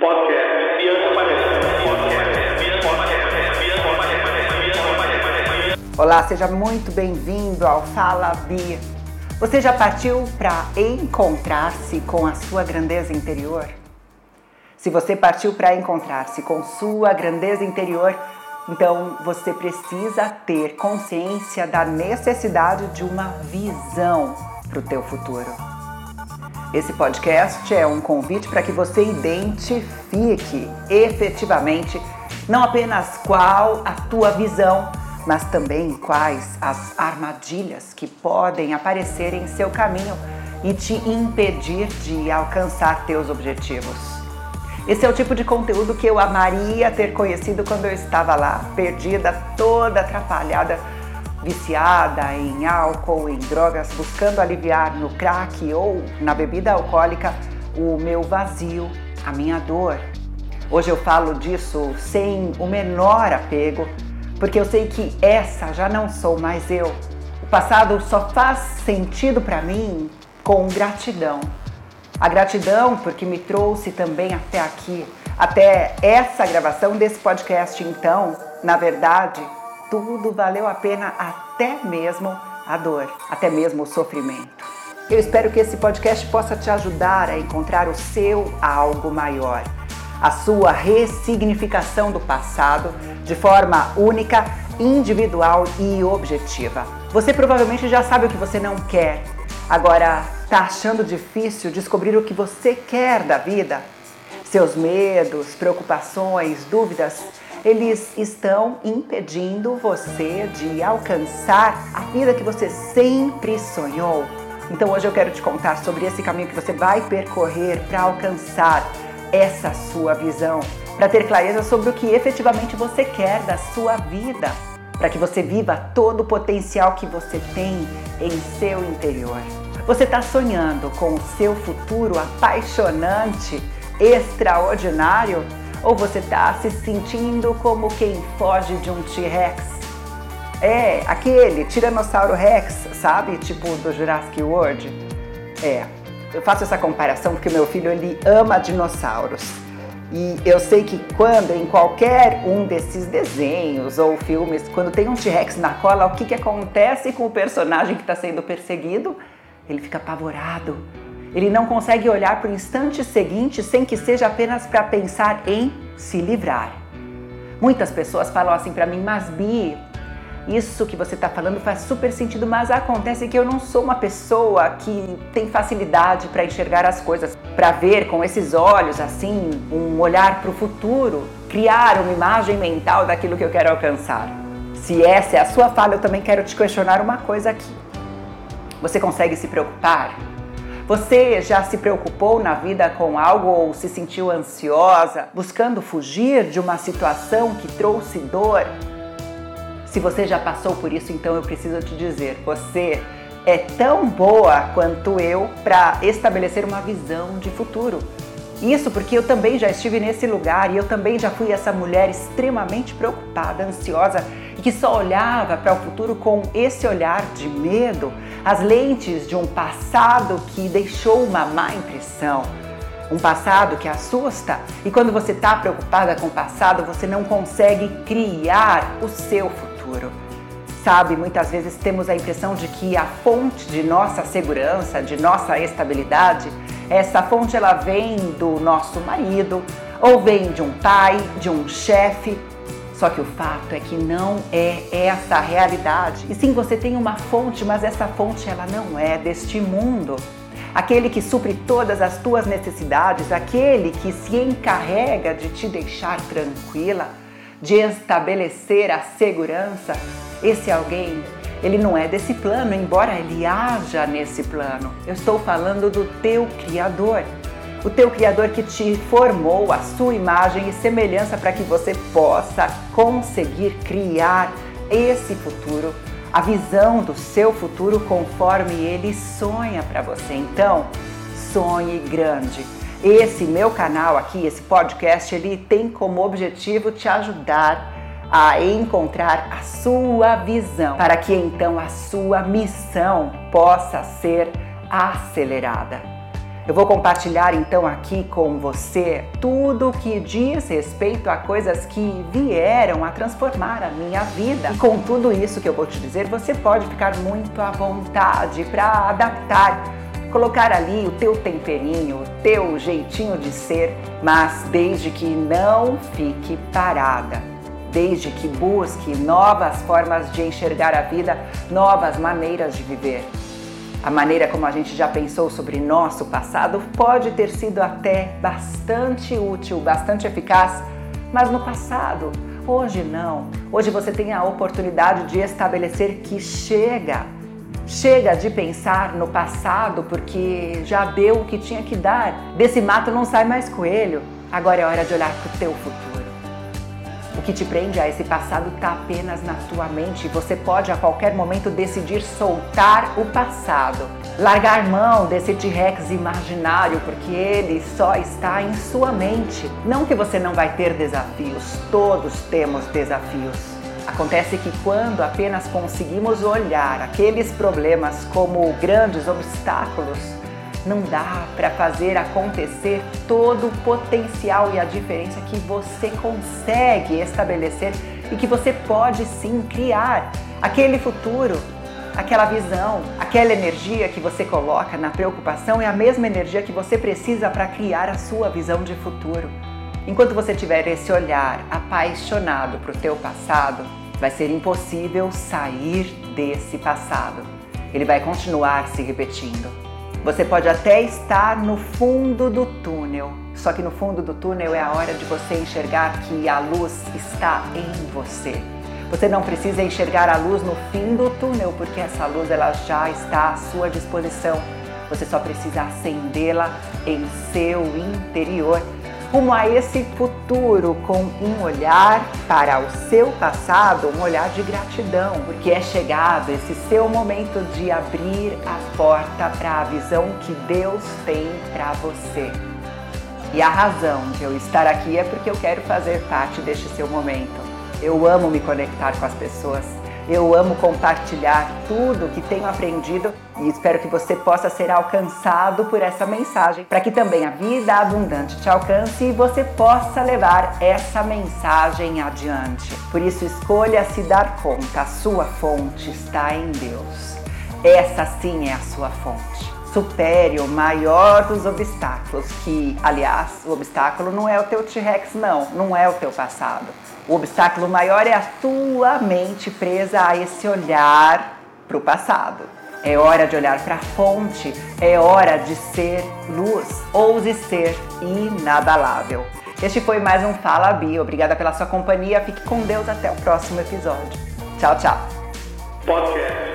Podcast Olá, seja muito bem-vindo ao Fala Bia. Você já partiu para encontrar-se com a sua grandeza interior? Se você partiu para encontrar-se com sua grandeza interior, então você precisa ter consciência da necessidade de uma visão para o teu futuro. Esse podcast é um convite para que você identifique efetivamente não apenas qual a tua visão, mas também quais as armadilhas que podem aparecer em seu caminho e te impedir de alcançar teus objetivos. Esse é o tipo de conteúdo que eu amaria ter conhecido quando eu estava lá, perdida, toda atrapalhada viciada em álcool, em drogas, buscando aliviar no crack ou na bebida alcoólica o meu vazio, a minha dor. Hoje eu falo disso sem o menor apego, porque eu sei que essa já não sou mais eu. O passado só faz sentido para mim com gratidão. A gratidão porque me trouxe também até aqui, até essa gravação desse podcast. Então, na verdade, tudo valeu a pena, até mesmo a dor, até mesmo o sofrimento. Eu espero que esse podcast possa te ajudar a encontrar o seu algo maior, a sua ressignificação do passado de forma única, individual e objetiva. Você provavelmente já sabe o que você não quer. Agora, tá achando difícil descobrir o que você quer da vida? Seus medos, preocupações, dúvidas eles estão impedindo você de alcançar a vida que você sempre sonhou. Então hoje eu quero te contar sobre esse caminho que você vai percorrer para alcançar essa sua visão, para ter clareza sobre o que efetivamente você quer da sua vida, para que você viva todo o potencial que você tem em seu interior. Você está sonhando com o seu futuro apaixonante, extraordinário? Ou você está se sentindo como quem foge de um T-Rex? É, aquele Tiranossauro Rex, sabe? Tipo do Jurassic World. É, eu faço essa comparação porque meu filho ele ama dinossauros. E eu sei que quando em qualquer um desses desenhos ou filmes, quando tem um T-Rex na cola, o que, que acontece com o personagem que está sendo perseguido? Ele fica apavorado, ele não consegue olhar para o instante seguinte sem que seja apenas para pensar em se livrar. Muitas pessoas falam assim para mim, mas Bi, isso que você está falando faz super sentido, mas acontece que eu não sou uma pessoa que tem facilidade para enxergar as coisas, para ver com esses olhos assim, um olhar para o futuro, criar uma imagem mental daquilo que eu quero alcançar. Se essa é a sua fala, eu também quero te questionar uma coisa aqui. Você consegue se preocupar você já se preocupou na vida com algo ou se sentiu ansiosa, buscando fugir de uma situação que trouxe dor? Se você já passou por isso, então eu preciso te dizer: você é tão boa quanto eu para estabelecer uma visão de futuro. Isso porque eu também já estive nesse lugar e eu também já fui essa mulher extremamente preocupada, ansiosa e que só olhava para o futuro com esse olhar de medo, as lentes de um passado que deixou uma má impressão. Um passado que assusta e quando você está preocupada com o passado, você não consegue criar o seu futuro. Sabe, muitas vezes temos a impressão de que a fonte de nossa segurança, de nossa estabilidade, essa fonte ela vem do nosso marido, ou vem de um pai, de um chefe. Só que o fato é que não é essa a realidade. E sim, você tem uma fonte, mas essa fonte ela não é deste mundo. Aquele que supre todas as tuas necessidades, aquele que se encarrega de te deixar tranquila, de estabelecer a segurança, esse alguém, ele não é desse plano, embora ele haja nesse plano. Eu estou falando do teu Criador. O teu Criador que te formou a sua imagem e semelhança para que você possa conseguir criar esse futuro, a visão do seu futuro conforme ele sonha para você. Então, sonhe grande. Esse meu canal aqui, esse podcast, ele tem como objetivo te ajudar a encontrar a sua visão, para que então a sua missão possa ser acelerada. Eu vou compartilhar então aqui com você tudo que diz respeito a coisas que vieram a transformar a minha vida. E com tudo isso que eu vou te dizer, você pode ficar muito à vontade para adaptar, colocar ali o teu temperinho, o teu jeitinho de ser, mas desde que não fique parada desde que busque novas formas de enxergar a vida, novas maneiras de viver. A maneira como a gente já pensou sobre nosso passado pode ter sido até bastante útil, bastante eficaz, mas no passado, hoje não. Hoje você tem a oportunidade de estabelecer que chega. Chega de pensar no passado porque já deu o que tinha que dar. Desse mato não sai mais coelho. Agora é hora de olhar para o teu futuro. Que te prende a esse passado está apenas na tua mente. Você pode a qualquer momento decidir soltar o passado, largar mão desse T-Rex imaginário, porque ele só está em sua mente. Não que você não vai ter desafios, todos temos desafios. Acontece que quando apenas conseguimos olhar aqueles problemas como grandes obstáculos, não dá para fazer acontecer todo o potencial e a diferença que você consegue estabelecer e que você pode sim criar aquele futuro, aquela visão, aquela energia que você coloca na preocupação é a mesma energia que você precisa para criar a sua visão de futuro. Enquanto você tiver esse olhar apaixonado para o teu passado, vai ser impossível sair desse passado. Ele vai continuar se repetindo. Você pode até estar no fundo do túnel, só que no fundo do túnel é a hora de você enxergar que a luz está em você. Você não precisa enxergar a luz no fim do túnel, porque essa luz ela já está à sua disposição. Você só precisa acendê-la em seu interior rumo a esse futuro com um olhar para o seu passado, um olhar de gratidão, porque é chegado esse seu momento de abrir a porta para a visão que Deus tem para você. E a razão de eu estar aqui é porque eu quero fazer parte deste seu momento. Eu amo me conectar com as pessoas eu amo compartilhar tudo que tenho aprendido e espero que você possa ser alcançado por essa mensagem, para que também a vida abundante te alcance e você possa levar essa mensagem adiante. Por isso, escolha se dar conta, a sua fonte está em Deus. Essa sim é a sua fonte supere o maior dos obstáculos, que, aliás, o obstáculo não é o teu T-Rex, não, não é o teu passado. O obstáculo maior é a tua mente presa a esse olhar para o passado. É hora de olhar para a fonte, é hora de ser luz, ouse ser inabalável. Este foi mais um Fala Bi. Obrigada pela sua companhia. Fique com Deus até o próximo episódio. Tchau, tchau. Podcast.